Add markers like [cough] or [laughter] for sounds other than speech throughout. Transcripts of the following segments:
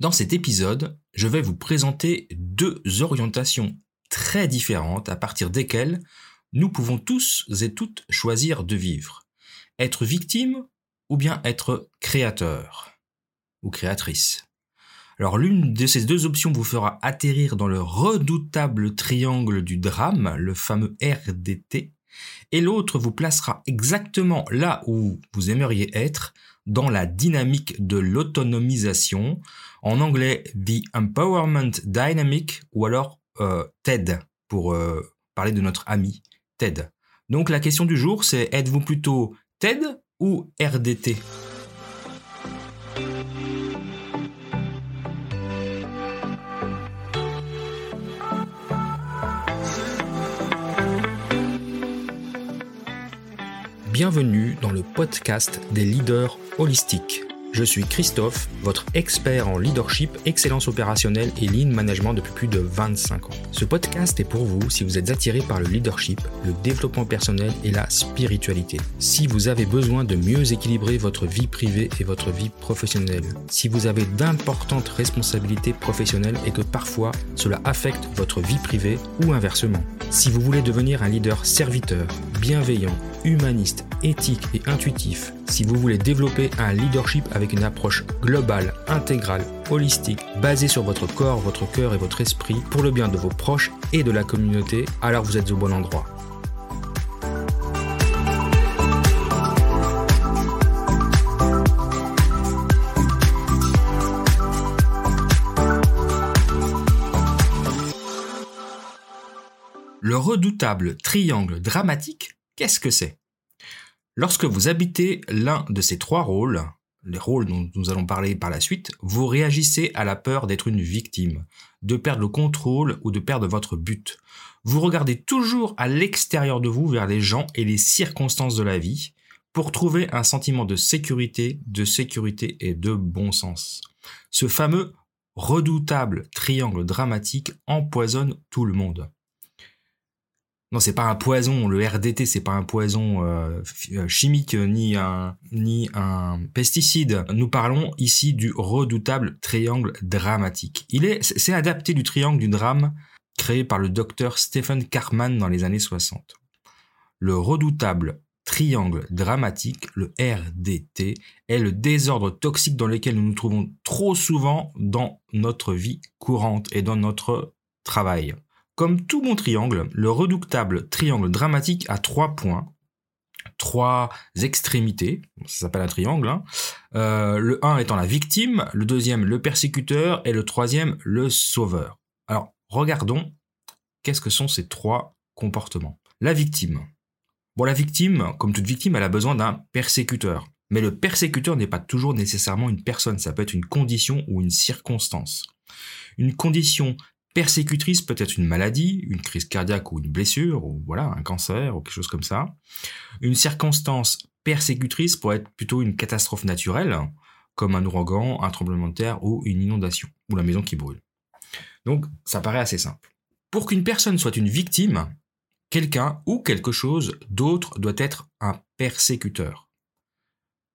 Dans cet épisode, je vais vous présenter deux orientations très différentes à partir desquelles nous pouvons tous et toutes choisir de vivre. Être victime ou bien être créateur ou créatrice. Alors l'une de ces deux options vous fera atterrir dans le redoutable triangle du drame, le fameux RDT, et l'autre vous placera exactement là où vous aimeriez être, dans la dynamique de l'autonomisation, en anglais The Empowerment Dynamic, ou alors euh, TED, pour euh, parler de notre ami TED. Donc la question du jour, c'est êtes-vous plutôt TED ou RDT Bienvenue dans le podcast des leaders holistiques. Je suis Christophe, votre expert en leadership, excellence opérationnelle et lean management depuis plus de 25 ans. Ce podcast est pour vous si vous êtes attiré par le leadership, le développement personnel et la spiritualité. Si vous avez besoin de mieux équilibrer votre vie privée et votre vie professionnelle. Si vous avez d'importantes responsabilités professionnelles et que parfois cela affecte votre vie privée ou inversement. Si vous voulez devenir un leader serviteur, bienveillant, humaniste, éthique et intuitif, si vous voulez développer un leadership avec une approche globale, intégrale, holistique, basée sur votre corps, votre cœur et votre esprit, pour le bien de vos proches et de la communauté, alors vous êtes au bon endroit. Le redoutable triangle dramatique, qu'est-ce que c'est? Lorsque vous habitez l'un de ces trois rôles, les rôles dont nous allons parler par la suite, vous réagissez à la peur d'être une victime, de perdre le contrôle ou de perdre votre but. Vous regardez toujours à l'extérieur de vous vers les gens et les circonstances de la vie pour trouver un sentiment de sécurité, de sécurité et de bon sens. Ce fameux redoutable triangle dramatique empoisonne tout le monde. Non, c'est pas un poison. Le RDT, c'est pas un poison euh, euh, chimique ni un ni un pesticide. Nous parlons ici du redoutable triangle dramatique. Il est c'est adapté du triangle du drame créé par le docteur Stephen Carman dans les années 60. Le redoutable triangle dramatique, le RDT, est le désordre toxique dans lequel nous nous trouvons trop souvent dans notre vie courante et dans notre travail. Comme tout bon triangle, le redoutable triangle dramatique a trois points, trois extrémités, ça s'appelle un triangle, hein. euh, le 1 étant la victime, le deuxième le persécuteur et le troisième le sauveur. Alors regardons qu'est-ce que sont ces trois comportements. La victime. Bon, la victime, comme toute victime, elle a besoin d'un persécuteur. Mais le persécuteur n'est pas toujours nécessairement une personne, ça peut être une condition ou une circonstance. Une condition persécutrice peut être une maladie, une crise cardiaque ou une blessure, ou voilà, un cancer ou quelque chose comme ça. Une circonstance persécutrice pourrait être plutôt une catastrophe naturelle, comme un ouragan, un tremblement de terre ou une inondation, ou la maison qui brûle. Donc ça paraît assez simple. Pour qu'une personne soit une victime, quelqu'un ou quelque chose d'autre doit être un persécuteur.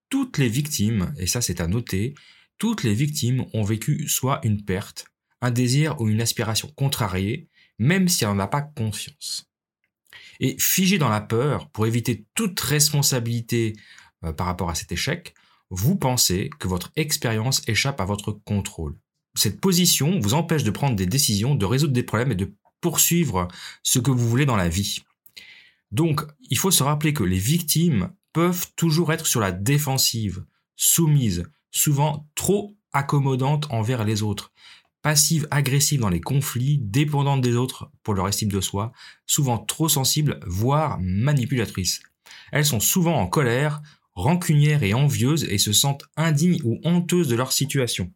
Toutes les victimes, et ça c'est à noter, toutes les victimes ont vécu soit une perte, un désir ou une aspiration contrariée, même si elle n'en a pas conscience. Et figé dans la peur, pour éviter toute responsabilité euh, par rapport à cet échec, vous pensez que votre expérience échappe à votre contrôle. Cette position vous empêche de prendre des décisions, de résoudre des problèmes et de poursuivre ce que vous voulez dans la vie. Donc, il faut se rappeler que les victimes peuvent toujours être sur la défensive, soumises, souvent trop accommodantes envers les autres passive, agressive dans les conflits, dépendante des autres pour leur estime de soi, souvent trop sensible, voire manipulatrice. Elles sont souvent en colère, rancunières et envieuses et se sentent indignes ou honteuses de leur situation.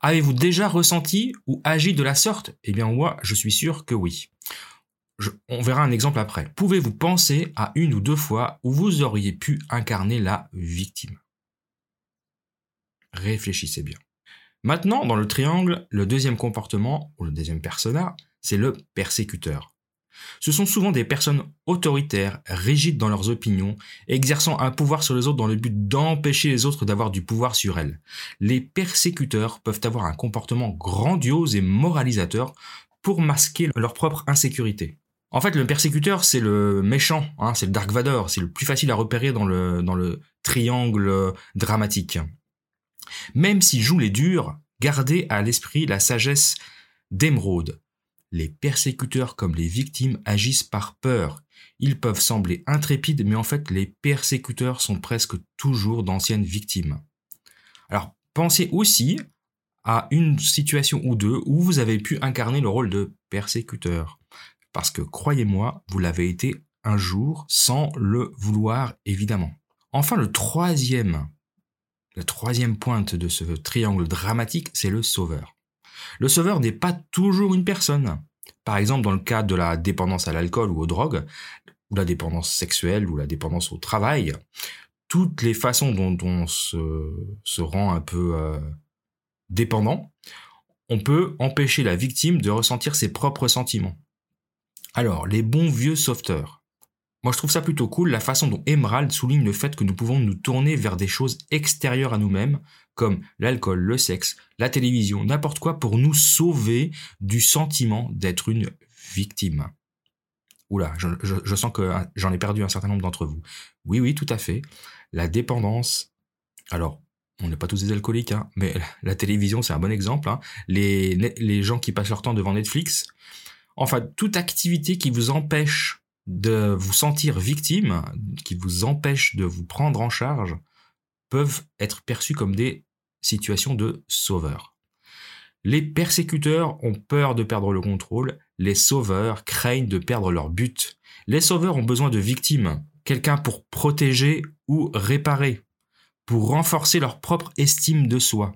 Avez-vous déjà ressenti ou agi de la sorte? Eh bien moi, je suis sûr que oui. on verra un exemple après. Pouvez-vous penser à une ou deux fois où vous auriez pu incarner la victime? Réfléchissez bien. Maintenant, dans le triangle, le deuxième comportement, ou le deuxième persona, c'est le persécuteur. Ce sont souvent des personnes autoritaires, rigides dans leurs opinions, exerçant un pouvoir sur les autres dans le but d'empêcher les autres d'avoir du pouvoir sur elles. Les persécuteurs peuvent avoir un comportement grandiose et moralisateur pour masquer leur propre insécurité. En fait, le persécuteur, c'est le méchant, hein, c'est le Dark Vador, c'est le plus facile à repérer dans le, dans le triangle dramatique. Même s'il joue les durs, gardez à l'esprit la sagesse d'émeraude. Les persécuteurs comme les victimes agissent par peur. Ils peuvent sembler intrépides, mais en fait les persécuteurs sont presque toujours d'anciennes victimes. Alors pensez aussi à une situation ou deux où vous avez pu incarner le rôle de persécuteur. Parce que croyez-moi, vous l'avez été un jour sans le vouloir évidemment. Enfin le troisième, la troisième pointe de ce triangle dramatique, c'est le sauveur. Le sauveur n'est pas toujours une personne. Par exemple, dans le cas de la dépendance à l'alcool ou aux drogues, ou la dépendance sexuelle ou la dépendance au travail, toutes les façons dont on se, rend un peu euh, dépendant, on peut empêcher la victime de ressentir ses propres sentiments. Alors, les bons vieux sauveteurs. Moi, je trouve ça plutôt cool la façon dont Emerald souligne le fait que nous pouvons nous tourner vers des choses extérieures à nous-mêmes, comme l'alcool, le sexe, la télévision, n'importe quoi, pour nous sauver du sentiment d'être une victime. Oula, je, sens que j'en ai perdu un certain nombre d'entre vous. Oui, oui, tout à fait. La dépendance. Alors, on n'est pas tous des alcooliques, hein, mais la télévision, c'est un bon exemple. Hein. Les gens qui passent leur temps devant Netflix. Enfin, toute activité qui vous empêche de vous sentir victime, qui vous empêche de vous prendre en charge, peuvent être perçus comme des situations de sauveur. Les persécuteurs ont peur de perdre le contrôle, les sauveurs craignent de perdre leur but. Les sauveurs ont besoin de victimes, quelqu'un pour protéger ou réparer, pour renforcer leur propre estime de soi.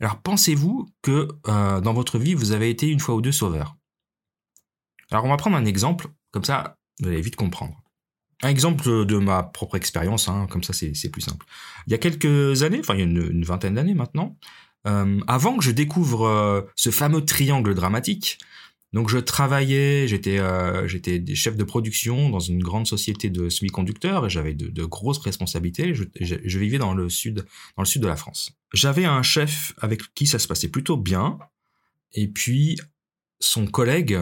Alors pensez-vous que euh, dans votre vie, vous avez été une fois ou deux sauveur? Alors on va prendre un exemple comme ça, vous allez vite comprendre. Un exemple de ma propre expérience, hein, comme ça c'est plus simple. Il y a quelques années, enfin il y a une, vingtaine d'années maintenant, euh, avant que je découvre euh, ce fameux triangle dramatique, donc je travaillais, j'étais euh, j'étais chef de production dans une grande société de semi-conducteurs et j'avais de, grosses responsabilités. Je, je, vivais dans le sud dans le sud de la France. J'avais un chef avec qui ça se passait plutôt bien et puis son collègue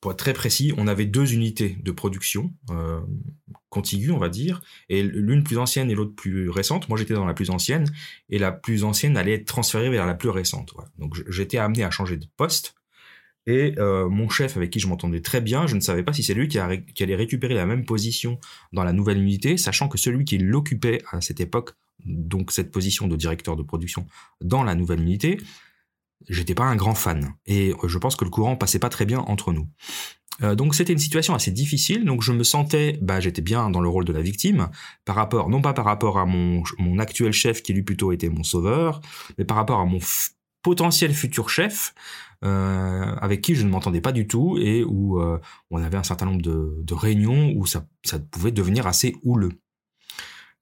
pour être très précis, on avait deux unités de production euh, contiguës, on va dire, et l'une plus ancienne et l'autre plus récente. Moi, j'étais dans la plus ancienne, et la plus ancienne allait être transférée vers la plus récente. Donc, j'étais amené à changer de poste, et euh, mon chef, avec qui je m'entendais très bien, je ne savais pas si c'est lui qui, allait récupérer la même position dans la nouvelle unité, sachant que celui qui l'occupait à cette époque, donc cette position de directeur de production dans la nouvelle unité, j'étais pas un grand fan et je pense que le courant passait pas très bien entre nous. Euh, donc c'était une situation assez difficile, donc je me sentais, bah j'étais bien dans le rôle de la victime par rapport, non pas par rapport à mon mon actuel chef qui lui plutôt était mon sauveur, mais par rapport à mon potentiel futur chef euh, avec qui je ne m'entendais pas du tout et où euh, on avait un certain nombre de, de réunions où ça, ça pouvait devenir assez houleux.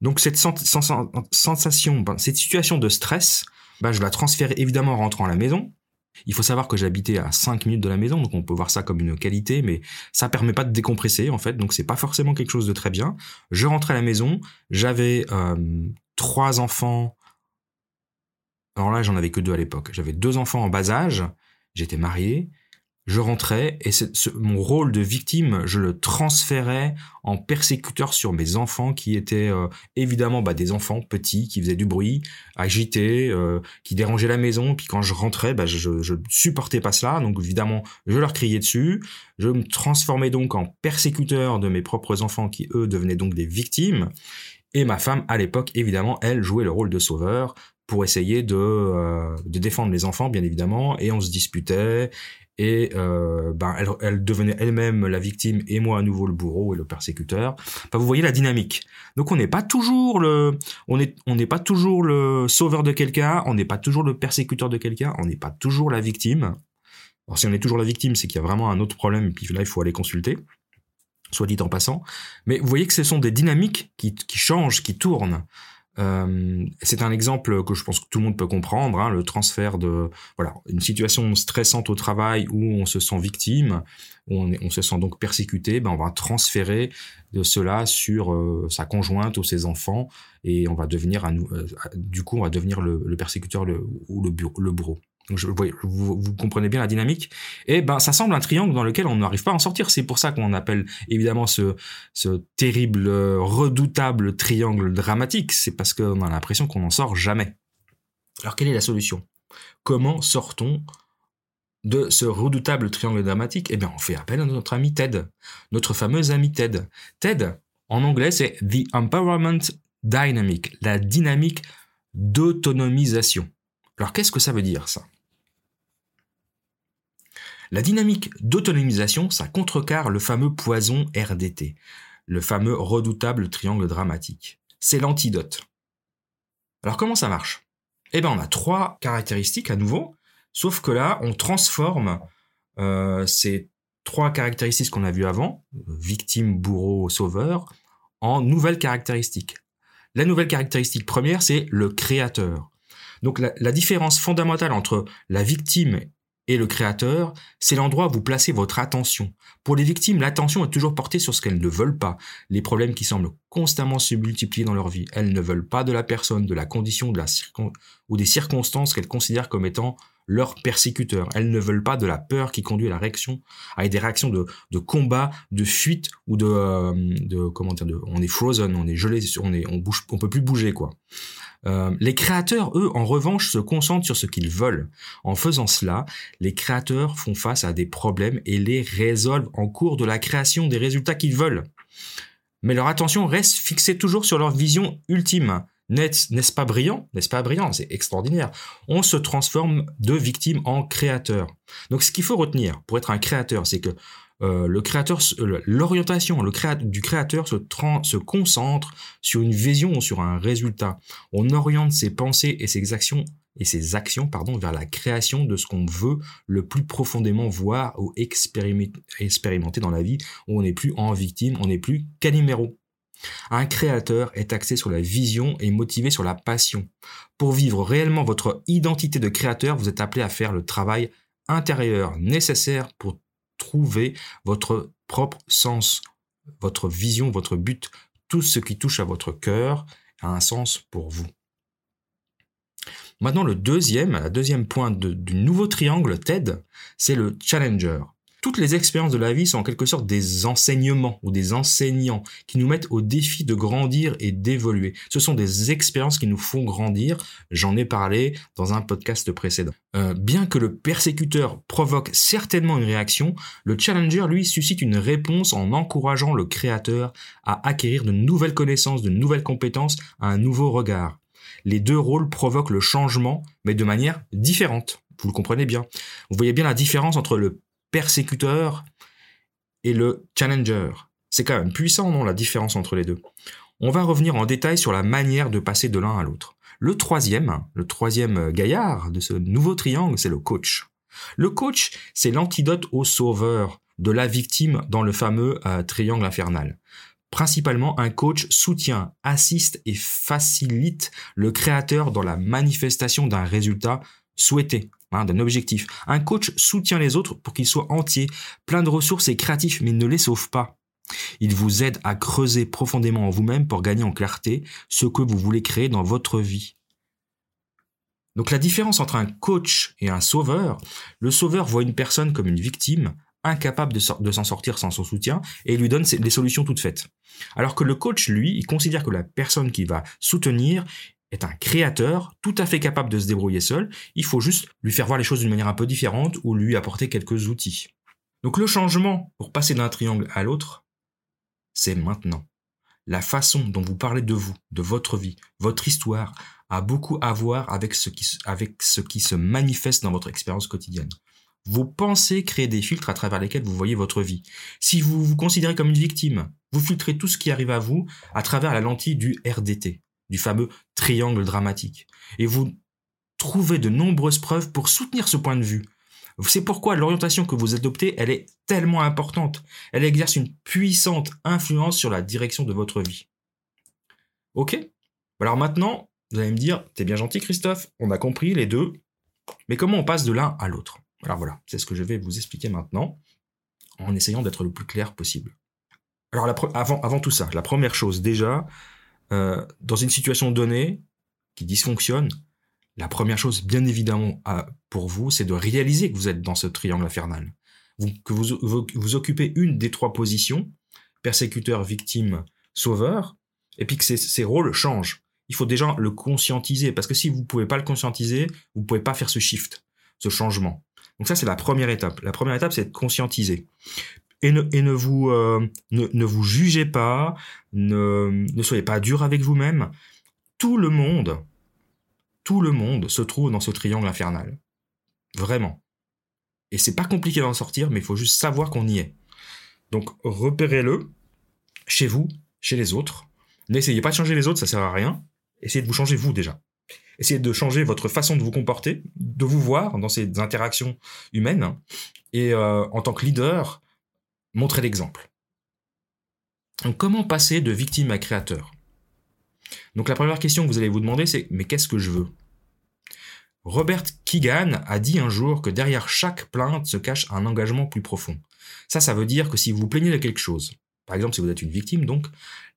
Donc cette sensation, ben, cette situation de stress, bah, je la transfère évidemment en rentrant à la maison. Il faut savoir que j'habitais à 5 minutes de la maison, donc on peut voir ça comme une qualité, mais ça permet pas de décompresser en fait, donc c'est pas forcément quelque chose de très bien. Je rentrais à la maison, j'avais euh, trois enfants. Alors là, j'en avais que deux à l'époque. J'avais deux enfants en bas âge, j'étais marié, je rentrais et mon rôle de victime, je le transférais en persécuteur sur mes enfants qui étaient euh, évidemment bah, des enfants petits qui faisaient du bruit, agités, euh, qui dérangeaient la maison. Puis quand je rentrais, bah, je, je supportais pas cela, donc évidemment je leur criais dessus. Je me transformais donc en persécuteur de mes propres enfants qui eux devenaient donc des victimes. Et ma femme, à l'époque, évidemment, elle jouait le rôle de sauveur pour essayer de, euh, de défendre les enfants, bien évidemment, et on se disputait, et euh, ben elle, devenait elle-même la victime et moi à nouveau le bourreau et le persécuteur. vous voyez la dynamique. Donc on n'est pas toujours le, on est, on n'est pas toujours le sauveur de quelqu'un, on n'est pas toujours le persécuteur de quelqu'un, on n'est pas toujours la victime. Alors si on est toujours la victime, c'est qu'il y a vraiment un autre problème et puis là il faut aller consulter, soit dit en passant. Mais vous voyez que ce sont des dynamiques qui, qui changent, qui tournent. Euh, c'est un exemple que je pense que tout le monde peut comprendre, hein, le transfert de voilà une situation stressante au travail où on se sent victime, on, se sent donc persécuté, ben on va transférer de cela sur euh, sa conjointe ou ses enfants et on va devenir un, euh, du coup on va devenir le, persécuteur ou le, le. Vous, comprenez bien la dynamique. Et ben, ça semble un triangle dans lequel on n'arrive pas à en sortir. C'est pour ça qu'on appelle évidemment ce, terrible, redoutable triangle dramatique. C'est parce qu'on a l'impression qu'on n'en sort jamais. Alors quelle est la solution? Comment sort-on de ce redoutable triangle dramatique? Eh bien, on fait appel à notre ami Ted, notre fameux ami Ted. Ted, en anglais, c'est The Empowerment Dynamic, la dynamique d'autonomisation. Alors qu'est-ce que ça veut dire ça? La dynamique d'autonomisation, ça contrecarre le fameux poison RDT, le fameux redoutable triangle dramatique. C'est l'antidote. Alors comment ça marche? Eh bien on a trois caractéristiques à nouveau, sauf que là on transforme euh, ces trois caractéristiques qu'on a vues avant, victime, bourreau, sauveur, en nouvelles caractéristiques. La nouvelle caractéristique première, c'est le créateur. Donc la, la, différence fondamentale entre la victime et le créateur, c'est l'endroit où vous placez votre attention. Pour les victimes, l'attention est toujours portée sur ce qu'elles ne veulent pas, les problèmes qui semblent constamment se multiplier dans leur vie. Elles ne veulent pas de la personne, de la condition, de la ou des circonstances qu'elles considèrent comme étant leurs persécuteurs. Elles ne veulent pas de la peur qui conduit à la réaction, à des réactions de, de combat, de fuite ou de, euh, comment dire, on est frozen, on est gelé, on est, on bouge, on peut plus bouger quoi. Euh, les créateurs, eux, en revanche, se concentrent sur ce qu'ils veulent. En faisant cela, les créateurs font face à des problèmes et les résolvent en cours de la création des résultats qu'ils veulent. Mais leur attention reste fixée toujours sur leur vision ultime. N'est-ce pas brillant? N'est-ce pas brillant? C'est extraordinaire. On se transforme de victime en créateur. Donc ce qu'il faut retenir pour être un créateur, c'est que euh, le créateur, l'orientation le du créateur se, se concentre sur une vision ou sur un résultat. On oriente ses pensées et ses actions et ses actions pardon, vers la création de ce qu'on veut le plus profondément voir ou expérimenter dans la vie, où on n'est plus en victime, on n'est plus numéro. Un créateur est axé sur la vision et motivé sur la passion. Pour vivre réellement votre identité de créateur, vous êtes appelé à faire le travail intérieur nécessaire pour votre propre sens, votre vision, votre but, tout ce qui touche à votre cœur a un sens pour vous. Maintenant, le deuxième, la deuxième point du nouveau triangle TED, c'est le challenger. Toutes les expériences de la vie sont en quelque sorte des enseignements ou des enseignants qui nous mettent au défi de grandir et d'évoluer. Ce sont des expériences qui nous font grandir. J'en ai parlé dans un podcast précédent. Euh, bien que le persécuteur provoque certainement une réaction, le challenger, lui, suscite une réponse en encourageant le créateur à acquérir de nouvelles connaissances, de nouvelles compétences, un nouveau regard. Les deux rôles provoquent le changement, mais de manière différente. Vous le comprenez bien. Vous voyez bien la différence entre le persécuteur et le challenger. C'est quand même puissant, non, la différence entre les deux. On va revenir en détail sur la manière de passer de l'un à l'autre. Le troisième, le troisième gaillard de ce nouveau triangle, c'est le coach. Le coach, c'est l'antidote au sauveur de la victime dans le fameux euh, triangle infernal. Principalement, un coach soutient, assiste et facilite le créateur dans la manifestation d'un résultat souhaité, hein, d'un objectif. Un coach soutient les autres pour qu'ils soient entiers, pleins de ressources et créatifs, mais ne les sauve pas. Il vous aide à creuser profondément en vous-même pour gagner en clarté ce que vous voulez créer dans votre vie. Donc la différence entre un coach et un sauveur, le sauveur voit une personne comme une victime, incapable de, s'en sortir sans son soutien, et lui donne des solutions toutes faites. Alors que le coach, lui, il considère que la personne qu'il va soutenir est un créateur tout à fait capable de se débrouiller seul. Il faut juste lui faire voir les choses d'une manière un peu différente ou lui apporter quelques outils. Donc le changement pour passer d'un triangle à l'autre, c'est maintenant. La façon dont vous parlez de vous, de votre vie, votre histoire, a beaucoup à voir avec ce qui, se manifeste dans votre expérience quotidienne. Vos pensées créent des filtres à travers lesquels vous voyez votre vie. Si vous vous considérez comme une victime, vous filtrez tout ce qui arrive à vous à travers la lentille du RDT du fameux triangle dramatique. Et vous trouvez de nombreuses preuves pour soutenir ce point de vue. C'est pourquoi l'orientation que vous adoptez, elle est tellement importante. Elle exerce une puissante influence sur la direction de votre vie. Ok? Alors maintenant, vous allez me dire, t'es bien gentil Christophe, on a compris les deux, mais comment on passe de l'un à l'autre? Alors voilà, c'est ce que je vais vous expliquer maintenant, en essayant d'être le plus clair possible. Alors avant, avant tout ça, la première chose déjà, euh, dans une situation donnée qui dysfonctionne, la première chose, bien évidemment, pour vous, c'est de réaliser que vous êtes dans ce triangle infernal. que vous, vous, occupez une des trois positions, persécuteur, victime, sauveur, et puis que ces, rôles changent. Il faut déjà le conscientiser, parce que si vous ne pouvez pas le conscientiser, vous ne pouvez pas faire ce shift, ce changement. Donc ça, c'est la première étape. La première étape, c'est de conscientiser. Et ne, vous euh, ne, vous jugez pas, ne, ne soyez pas dur avec vous-même. Tout le monde tout le monde se trouve dans ce triangle infernal. Vraiment. Et c'est pas compliqué d'en sortir, mais il faut juste savoir qu'on y est. Donc repérez-le chez vous, chez les autres. N'essayez pas de changer les autres, ça sert à rien. Essayez de vous changer vous déjà. Essayez de changer votre façon de vous comporter, de vous voir dans ces interactions humaines. Et euh, en tant que leader, montrez l'exemple. comment passer de victime à créateur? Donc la première question que vous allez vous demander, c'est mais qu'est-ce que je veux? Robert Keegan a dit un jour que derrière chaque plainte se cache un engagement plus profond. Ça, ça veut dire que si vous vous plaignez de quelque chose, par exemple si vous êtes une victime, donc,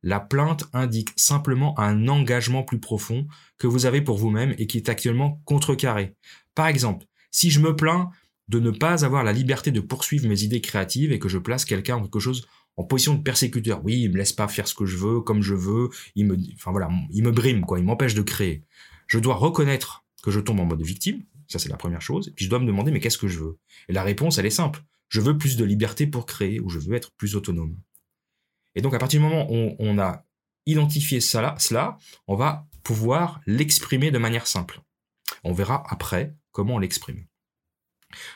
la plainte indique simplement un engagement plus profond que vous avez pour vous-même et qui est actuellement contrecarré. Par exemple, si je me plains de ne pas avoir la liberté de poursuivre mes idées créatives et que je place quelqu'un en quelque chose en position de persécuteur. Oui, il me laisse pas faire ce que je veux, comme je veux. Il me, enfin voilà, il me brime quoi. Il m'empêche de créer. Je dois reconnaître que je tombe en mode victime. Ça c'est la première chose. Et puis je dois me demander mais qu'est-ce que je veux? Et la réponse elle est simple. Je veux plus de liberté pour créer ou je veux être plus autonome. Et donc à partir du moment où on a identifié cela, cela on va pouvoir l'exprimer de manière simple. On verra après comment on l'exprime.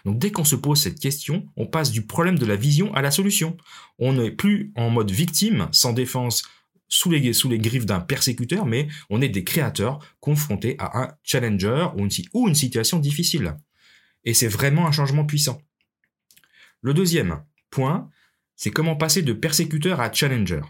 Donc dès qu'on se pose cette question, on passe du problème de la vision à la solution. On n'est plus en mode victime, sans défense, sous les, griffes d'un persécuteur, mais on est des créateurs confrontés à un challenger ou une situation difficile. Et c'est vraiment un changement puissant. Le deuxième point, c'est comment passer de persécuteur à challenger.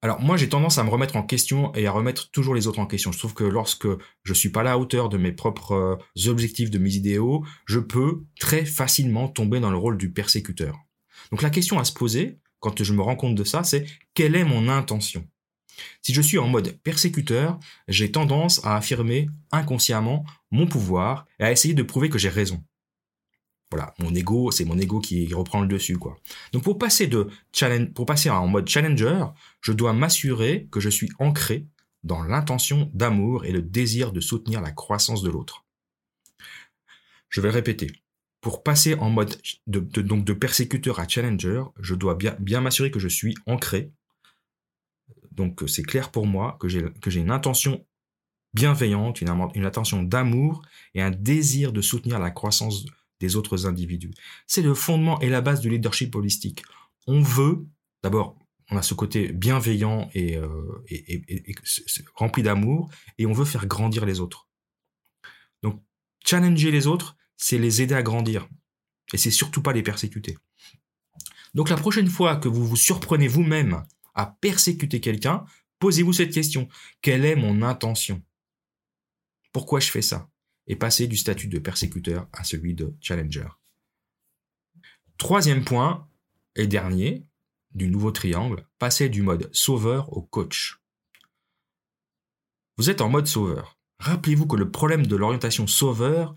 Alors moi j'ai tendance à me remettre en question et à remettre toujours les autres en question. Je trouve que lorsque je suis pas à la hauteur de mes propres euh, objectifs, de mes idéaux, je peux très facilement tomber dans le rôle du persécuteur. Donc la question à se poser quand je me rends compte de ça, c'est quelle est mon intention? Si je suis en mode persécuteur, j'ai tendance à affirmer inconsciemment mon pouvoir et à essayer de prouver que j'ai raison. Voilà, mon ego, c'est mon ego qui reprend le dessus, quoi. Donc pour passer de challenge, pour passer en mode challenger, je dois m'assurer que je suis ancré dans l'intention d'amour et le désir de soutenir la croissance de l'autre. Je vais répéter. Pour passer en mode de, donc de persécuteur à challenger, je dois bien, bien m'assurer que je suis ancré. Donc c'est clair pour moi que j'ai, que j'ai une intention bienveillante, une, une intention d'amour et un désir de soutenir la croissance des autres individus. C'est le fondement et la base du leadership holistique. On veut, d'abord, on a ce côté bienveillant et, euh, rempli d'amour, et on veut faire grandir les autres. Donc, challenger les autres, c'est les aider à grandir. Et c'est surtout pas les persécuter. Donc la prochaine fois que vous vous surprenez vous-même à persécuter quelqu'un, posez-vous cette question. Quelle est mon intention? Pourquoi je fais ça? Et passer du statut de persécuteur à celui de challenger. Troisième point et dernier du nouveau triangle, passer du mode sauveur au coach. Vous êtes en mode sauveur. Rappelez-vous que le problème de l'orientation sauveur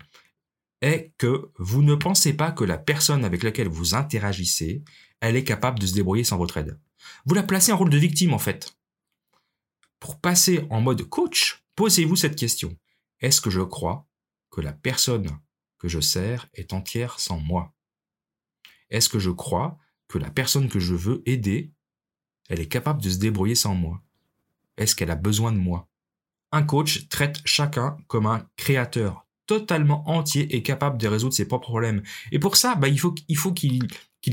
est que vous ne pensez pas que la personne avec laquelle vous interagissez, elle est capable de se débrouiller sans votre aide. Vous la placez en rôle de victime en fait. Pour passer en mode coach, posez-vous cette question. Est-ce que je crois que la personne que je sers est entière sans moi Est-ce que je crois que la personne que je veux aider, elle est capable de se débrouiller sans moi? Est-ce qu'elle a besoin de moi? Un coach traite chacun comme un créateur totalement entier et capable de résoudre ses propres problèmes. Et pour ça, bah, il faut, qu'il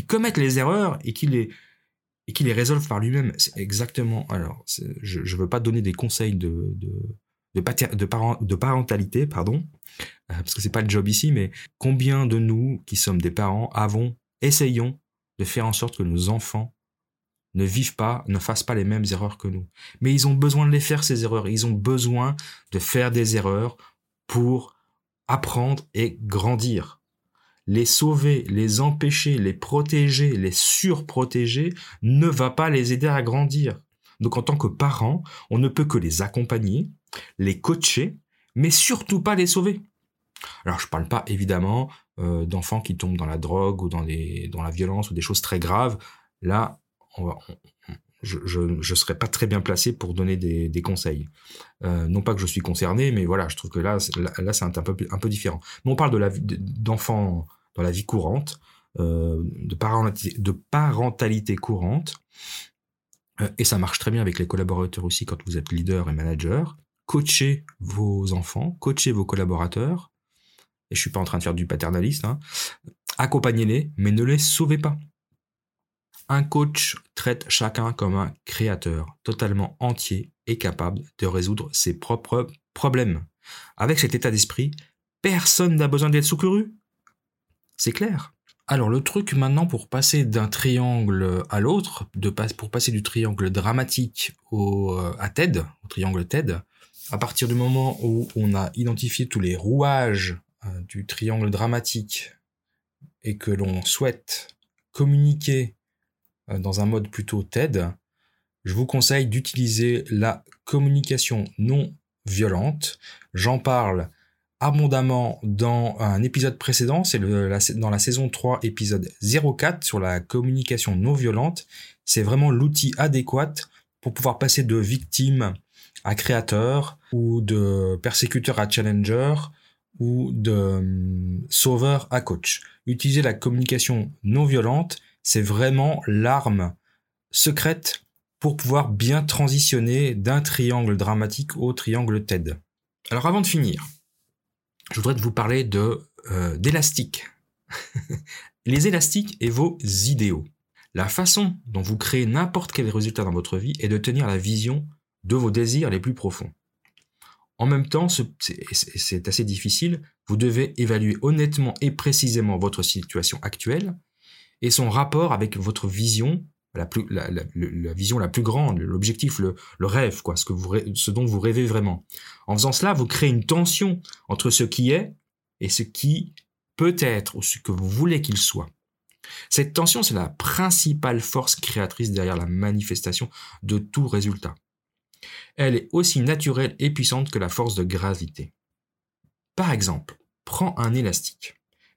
commette les erreurs et qu'il les, résolve par lui-même. C'est exactement. Alors, je ne veux pas donner des conseils de, de, parentalité, pardon, euh, parce que c'est pas le job ici, mais combien de nous qui sommes des parents avons, essayons de faire en sorte que nos enfants ne vivent pas, ne fassent pas les mêmes erreurs que nous. Mais ils ont besoin de les faire, ces erreurs. Ils ont besoin de faire des erreurs pour apprendre et grandir. Les sauver, les empêcher, les protéger, les surprotéger ne va pas les aider à grandir. Donc en tant que parent, on ne peut que les accompagner, les coacher, mais surtout pas les sauver. Alors je ne parle pas évidemment euh, d'enfants qui tombent dans la drogue ou dans, la violence ou des choses très graves. Là, je ne serais pas très bien placé pour donner des, conseils. Euh, non pas que je suis concerné, mais voilà, je trouve que là, là, c'est un, peu, un peu différent. Mais on parle de d'enfants dans la vie courante, euh, de, parentalité, courante, et ça marche très bien avec les collaborateurs aussi quand vous êtes leader et manager. Coachez vos enfants, coachez vos collaborateurs, et je suis pas en train de faire du paternaliste, hein. accompagnez-les, mais ne les sauvez pas. Un coach traite chacun comme un créateur, totalement entier et capable de résoudre ses propres problèmes. Avec cet état d'esprit, personne n'a besoin d'être secouru. C'est clair. Alors le truc maintenant pour passer d'un triangle à l'autre, pour passer du triangle dramatique au, euh, à TED, au triangle TED, à partir du moment où on a identifié tous les rouages euh, du triangle dramatique et que l'on souhaite communiquer euh, dans un mode plutôt TED, je vous conseille d'utiliser la communication non violente. J'en parle abondamment dans un épisode précédent, c'est dans la saison 3, épisode 04 sur la communication non violente. C'est vraiment l'outil adéquat pour pouvoir passer de victime à créateur ou de persécuteur à challenger ou de hum, sauveur à coach. Utiliser la communication non violente, c'est vraiment l'arme secrète pour pouvoir bien transitionner d'un triangle dramatique au triangle TED. Alors avant de finir, je voudrais vous parler de euh, d'élastiques. [laughs] Les élastiques et vos idéaux. La façon dont vous créez n'importe quel résultat dans votre vie est de tenir la vision de vos désirs les plus profonds. En même temps, c'est assez difficile, vous devez évaluer honnêtement et précisément votre situation actuelle et son rapport avec votre vision, la, vision la plus grande, l'objectif, le, rêve, quoi, ce, que ce dont vous rêvez vraiment. En faisant cela, vous créez une tension entre ce qui est et ce qui peut être, ou ce que vous voulez qu'il soit. Cette tension, c'est la principale force créatrice derrière la manifestation de tout résultat. Elle est aussi naturelle et puissante que la force de gravité. Par exemple, prends un élastique,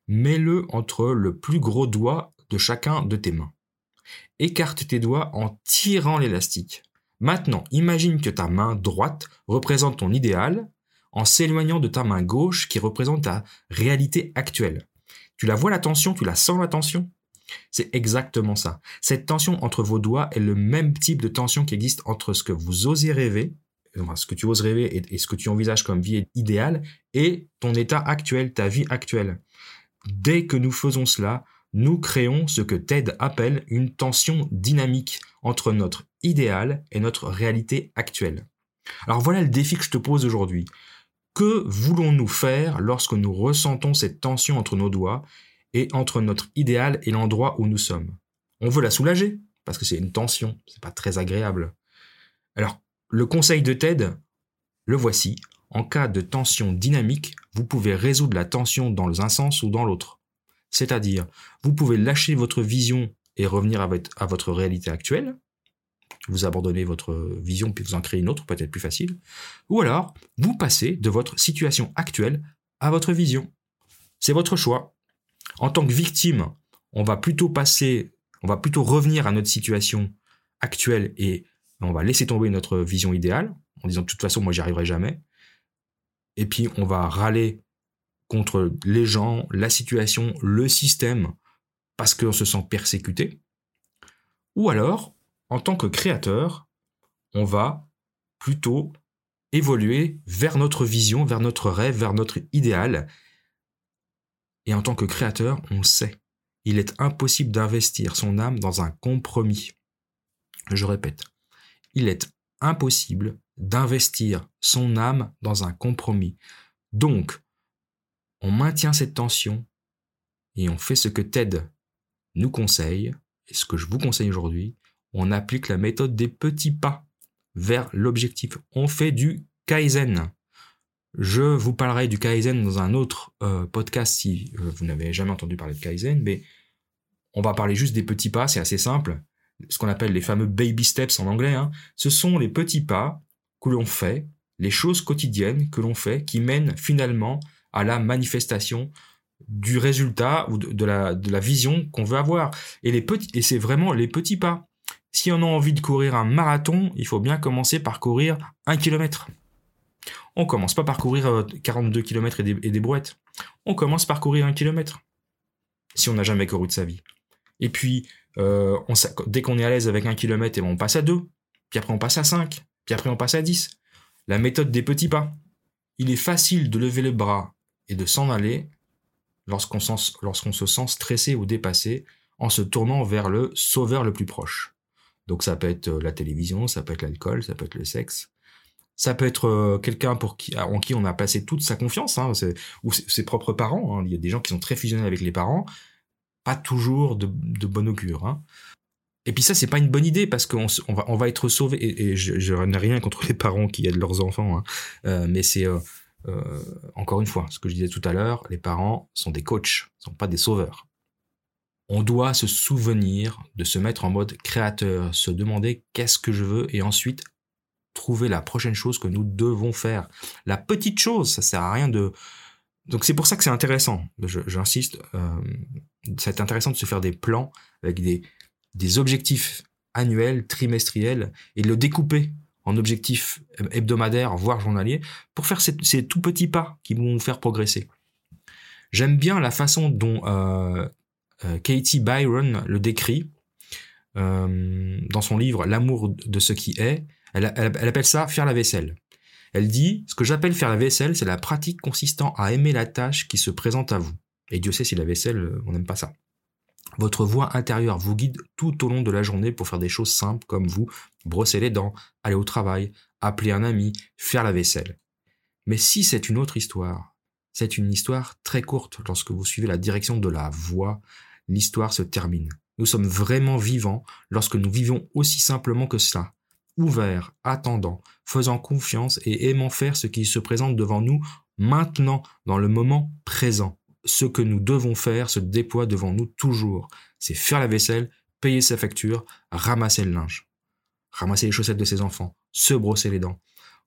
mets-le entre le plus gros doigt de chacun de tes mains. Écarte tes doigts en tirant l'élastique. Maintenant, imagine que ta main droite représente ton idéal en s'éloignant de ta main gauche qui représente ta réalité actuelle. Tu la vois la tension, tu la sens la tension? C'est exactement ça. Cette tension entre vos doigts est le même type de tension qui existe entre ce que vous osez rêver, ce que tu oses rêver et, et ce que tu envisages comme vie idéale, et ton état actuel, ta vie actuelle. Dès que nous faisons cela, nous créons ce que Ted appelle une tension dynamique entre notre idéal et notre réalité actuelle. Alors voilà le défi que je te pose aujourd'hui. Que voulons-nous faire lorsque nous ressentons cette tension entre nos doigts et entre notre idéal et l'endroit où nous sommes On veut la soulager, parce que c'est une tension, c'est pas très agréable. Alors, le conseil de Ted, le voici. En cas de tension dynamique, vous pouvez résoudre la tension dans un sens ou dans l'autre. C'est-à-dire, vous pouvez lâcher votre vision et revenir à votre, réalité actuelle. Vous abandonnez votre vision puis vous en créez une autre, peut-être plus facile. Ou alors, vous passez de votre situation actuelle à votre vision. C'est votre choix. En tant que victime, on va plutôt passer, on va plutôt revenir à notre situation actuelle et on va laisser tomber notre vision idéale en disant de toute façon moi j'y arriverai jamais. Et puis on va râler contre les gens, la situation, le système, parce qu'on se sent persécuté. Ou alors, en tant que créateur, on va plutôt évoluer vers notre vision, vers notre rêve, vers notre idéal. Et en tant que créateur, on sait, il est impossible d'investir son âme dans un compromis. Je répète, il est impossible d'investir son âme dans un compromis. Donc, on maintient cette tension et on fait ce que Ted nous conseille, et ce que je vous conseille aujourd'hui, on applique la méthode des petits pas vers l'objectif. On fait du Kaizen. Je vous parlerai du Kaizen dans un autre euh, podcast si euh, vous n'avez jamais entendu parler de Kaizen, mais on va parler juste des petits pas, c'est assez simple. Ce qu'on appelle les fameux baby steps en anglais. Hein. Ce sont les petits pas que l'on fait, les choses quotidiennes que l'on fait qui mènent finalement à la manifestation du résultat ou de, la, de la vision qu'on veut avoir. Et, et c'est vraiment les petits pas. Si on a envie de courir un marathon, il faut bien commencer par courir un kilomètre. On commence pas par courir 42 euh, km et des, et des brouettes. On commence par courir un kilomètre. Si on n'a jamais couru de sa vie. Et puis, euh, dès qu'on est à l'aise avec un kilomètre, et ben, on passe à deux. Puis après, on passe à 5. Puis après, on passe à 10. La méthode des petits pas. Il est facile de lever le bras et de s'en aller lorsqu'on se sent stressé ou dépassé en se tournant vers le sauveur le plus proche. Donc ça peut être euh, la télévision, ça peut être l'alcool, ça peut être le sexe, ça peut être euh, quelqu'un pour qui, en qui on a placé toute sa confiance, hein, ou ses propres parents. Hein. Il y a des gens qui sont très fusionnels avec les parents, pas toujours de, de bon augure. Hein. Et puis ça, c'est pas une bonne idée parce qu'on va, être sauvé. Et, je, n'ai rien contre les parents qui aident leurs enfants, euh, mais c'est encore une fois ce que je disais tout à l'heure. Les parents sont des coachs, sont pas des sauveurs. On doit se souvenir de se mettre en mode créateur, se demander qu'est-ce que je veux et ensuite trouver la prochaine chose que nous devons faire. La petite chose, ça sert à rien de... Donc c'est pour ça que c'est intéressant, j'insiste, euh, c'est intéressant de se faire des plans avec des, des objectifs annuels, trimestriels, et de le découper en objectifs hebdomadaires, voire journaliers, pour faire ces, tout petits pas qui vont nous faire progresser. J'aime bien la façon dont euh, euh, Katie Byron le décrit dans son livre L'amour de ce qui est. Elle, appelle ça faire la vaisselle. Elle dit, ce que j'appelle faire la vaisselle, c'est la pratique consistant à aimer la tâche qui se présente à vous. Et Dieu sait si la vaisselle, euh, on n'aime pas ça. Votre voix intérieure vous guide tout au long de la journée pour faire des choses simples comme vous brosser les dents, aller au travail, appeler un ami, faire la vaisselle. Mais si c'est une autre histoire, c'est une histoire très courte lorsque vous suivez la direction de la voix, l'histoire se termine. Nous sommes vraiment vivants lorsque nous vivons aussi simplement que cela, ouverts, attendant, faisant confiance et aimant faire ce qui se présente devant nous maintenant, dans le moment présent. Ce que nous devons faire se déploie devant nous toujours. C'est faire la vaisselle, payer sa facture, ramasser le linge, ramasser les chaussettes de ses enfants, se brosser les dents.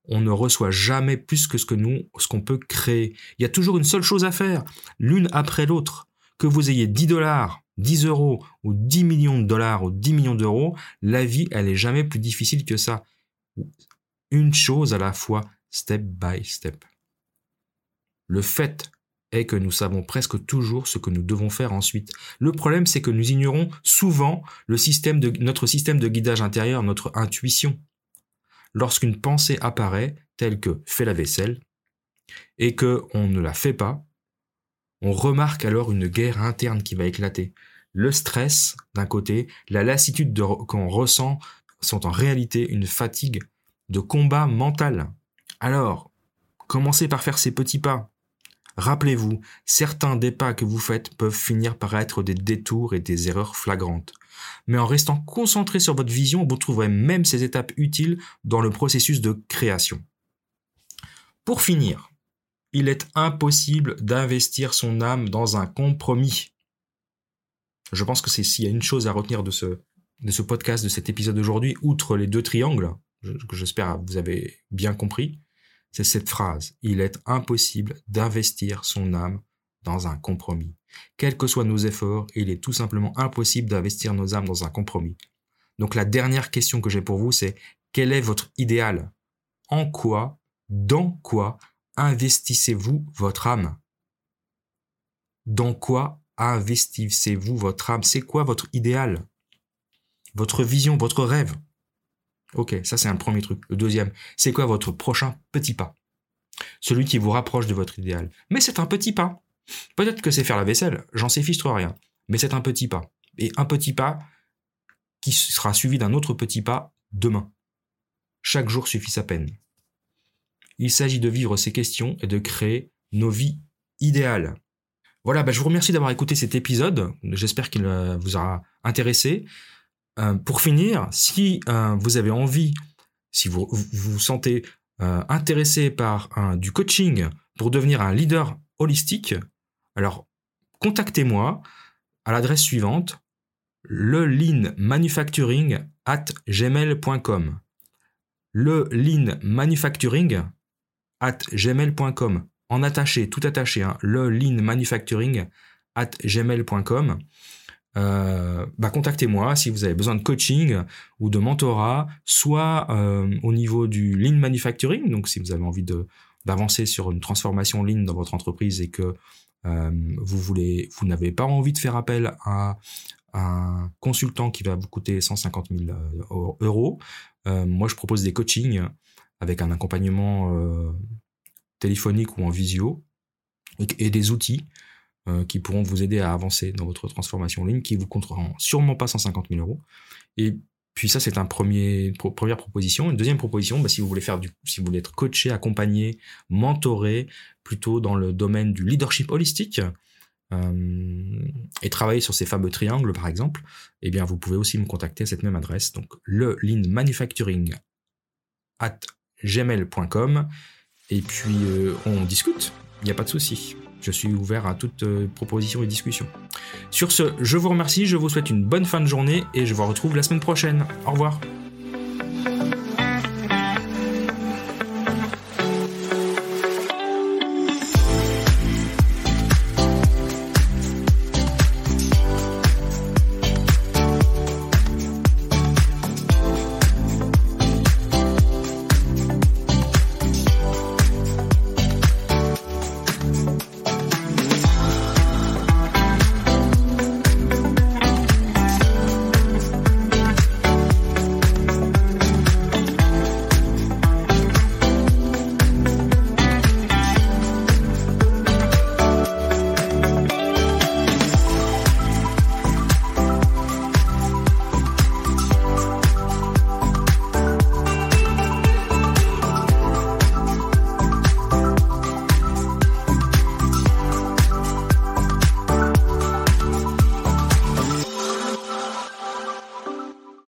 On ne reçoit jamais plus que ce que nous, ce qu'on peut créer. Il y a toujours une seule chose à faire, l'une après l'autre que vous ayez 10 dollars, 10 euros ou 10 millions de dollars ou 10 millions d'euros, la vie, elle est jamais plus difficile que ça. Une chose à la fois, step by step. Le fait est que nous savons presque toujours ce que nous devons faire ensuite. Le problème, c'est que nous ignorons souvent le système de, notre système de guidage intérieur, notre intuition. Lorsqu'une pensée apparaît, telle que fais la vaisselle, et que on ne la fait pas, on remarque alors une guerre interne qui va éclater. Le stress, d'un côté, la lassitude qu'on ressent sont en réalité une fatigue de combat mental. Alors, commencez par faire ces petits pas. Rappelez-vous, certains des pas que vous faites peuvent finir par être des détours et des erreurs flagrantes. Mais en restant concentré sur votre vision, vous trouverez même ces étapes utiles dans le processus de création. Pour finir, il est impossible d'investir son âme dans un compromis. Je pense que c'est s'il y a une chose à retenir de ce, de ce podcast, de cet épisode d'aujourd'hui, outre les deux triangles, que j'espère vous avez bien compris, c'est cette phrase. Il est impossible d'investir son âme dans un compromis. Quels que soient nos efforts, il est tout simplement impossible d'investir nos âmes dans un compromis. Donc la dernière question que j'ai pour vous, c'est quel est votre idéal? En quoi, dans quoi? Investissez-vous votre âme? Dans quoi investissez-vous votre âme? C'est quoi votre idéal? Votre vision, votre rêve? Ok, ça c'est un premier truc. Le deuxième, c'est quoi votre prochain petit pas? Celui qui vous rapproche de votre idéal. Mais c'est un petit pas. Peut-être que c'est faire la vaisselle, j'en sais fistre rien. Mais c'est un petit pas. Et un petit pas qui sera suivi d'un autre petit pas demain. Chaque jour suffit sa peine. Il s'agit de vivre ces questions et de créer nos vies idéales. Voilà, bah, je vous remercie d'avoir écouté cet épisode. J'espère qu'il euh, vous aura intéressé. pour finir, si vous avez envie, si vous vous, sentez intéressé par du coaching pour devenir un leader holistique, alors contactez-moi à l'adresse suivante le lean manufacturing at gmail.com. Le lean manufacturing at gmail.com. En attaché, tout attaché, hein, le lean manufacturing at gmail.com. Euh, bah, contactez-moi si vous avez besoin de coaching ou de mentorat, soit euh, au niveau du lean manufacturing, donc si vous avez envie d'avancer sur une transformation lean dans votre entreprise et que euh, vous vous n'avez pas envie de faire appel à un consultant qui va vous coûter 150 000 euh, euros. Moi, je propose des coachings avec un accompagnement euh, téléphonique ou en visio et, des outils qui pourront vous aider à avancer dans votre transformation en ligne, qui vous coûteront sûrement pas 150 000 euros. Et puis ça, c'est un premier première proposition. Une deuxième proposition, bah, si vous voulez faire du, si vous voulez être coaché, accompagné, mentoré, plutôt dans le domaine du leadership holistique, euh, et travailler sur ces fameux triangles par exemple, eh bien vous pouvez aussi me contacter à cette même adresse, donc le lean manufacturing at gmail.com et puis euh, on discute, il n'y a pas de souci. Je suis ouvert à toute euh, proposition et discussion. Sur ce, je vous remercie, je vous souhaite une bonne fin de journée et je vous retrouve la semaine prochaine. Au revoir.